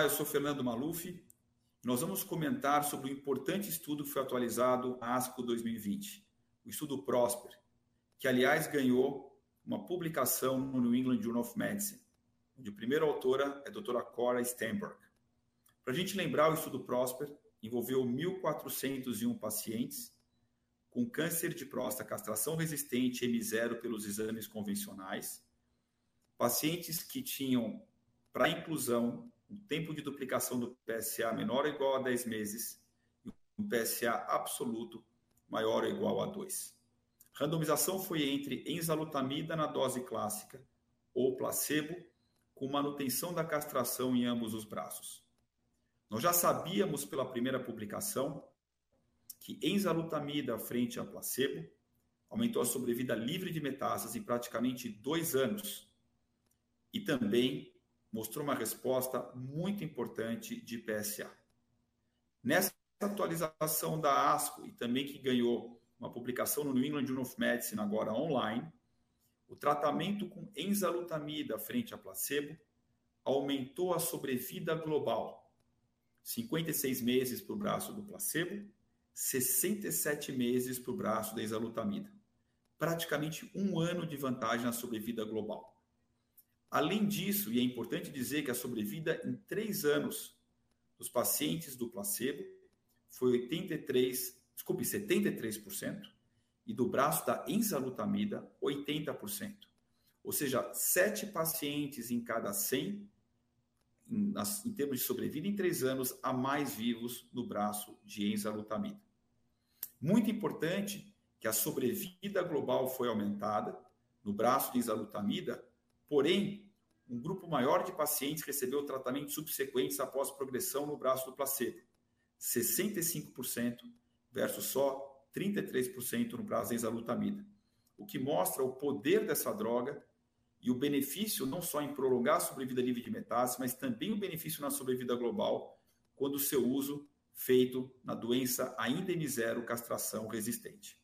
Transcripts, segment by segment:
Olá, eu sou Fernando Maluf. Nós vamos comentar sobre o importante estudo que foi atualizado na ASCO 2020, o estudo Prosper, que aliás ganhou uma publicação no New England Journal of Medicine, onde a primeira autora é a doutora Cora Stenberg. Para a gente lembrar, o estudo Prosper envolveu 1.401 pacientes com câncer de próstata, castração resistente M0 pelos exames convencionais, pacientes que tinham para inclusão o tempo de duplicação do PSA menor ou igual a 10 meses e um PSA absoluto maior ou igual a 2. Randomização foi entre enzalutamida na dose clássica ou placebo, com manutenção da castração em ambos os braços. Nós já sabíamos pela primeira publicação que enzalutamida frente a placebo aumentou a sobrevida livre de metástases em praticamente dois anos e também mostrou uma resposta muito importante de PSA. Nessa atualização da ASCO e também que ganhou uma publicação no New England Journal of Medicine agora online, o tratamento com enzalutamida frente a placebo aumentou a sobrevida global. 56 meses para o braço do placebo 67 meses para o braço da exalutamida. Praticamente um ano de vantagem na sobrevida global. Além disso, e é importante dizer que a sobrevida em três anos dos pacientes do placebo foi 83, desculpe, 73%, e do braço da enzalutamida, 80%. Ou seja, sete pacientes em cada 100 em, em termos de sobrevida em três anos, a mais vivos no braço de enzalutamida. Muito importante que a sobrevida global foi aumentada no braço de enzalutamida, porém, um grupo maior de pacientes recebeu tratamentos subsequentes após progressão no braço do placebo, 65% versus só 33% no braço da enzalutamida, o que mostra o poder dessa droga e o benefício não só em prolongar a sobrevida livre de metástase, mas também o benefício na sobrevida global quando o seu uso feito na doença ainda M0 castração resistente.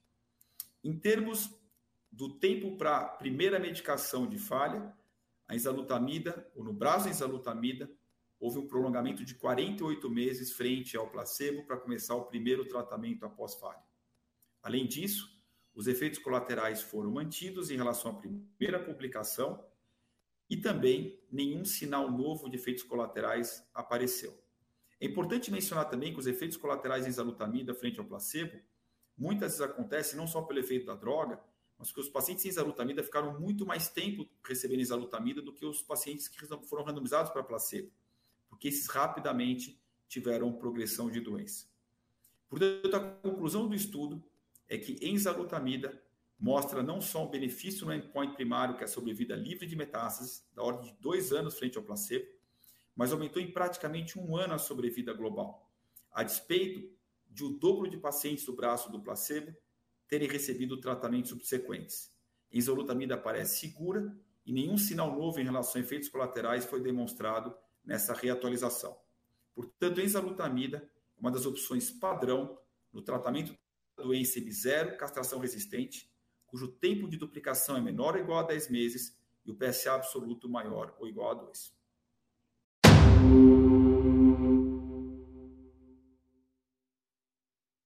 Em termos do tempo para primeira medicação de falha, a enzalutamida, ou no braço da enzalutamida, houve um prolongamento de 48 meses frente ao placebo para começar o primeiro tratamento após falha. Além disso, os efeitos colaterais foram mantidos em relação à primeira publicação e também nenhum sinal novo de efeitos colaterais apareceu. É importante mencionar também que os efeitos colaterais em exalutamida frente ao placebo muitas vezes acontecem não só pelo efeito da droga, mas que os pacientes em exalutamida ficaram muito mais tempo recebendo exalutamida do que os pacientes que foram randomizados para placebo, porque esses rapidamente tiveram progressão de doença. Portanto, a conclusão do estudo é que enzalutamida mostra não só um benefício no endpoint primário, que é a sobrevida livre de metástases, da ordem de dois anos frente ao placebo, mas aumentou em praticamente um ano a sobrevida global, a despeito de o dobro de pacientes do braço do placebo terem recebido tratamentos subsequentes. Enzalutamida parece segura e nenhum sinal novo em relação a efeitos colaterais foi demonstrado nessa reatualização. Portanto, enzalutamida é uma das opções padrão no tratamento doença M0, castração resistente, cujo tempo de duplicação é menor ou igual a 10 meses e o PSA absoluto maior ou igual a 2.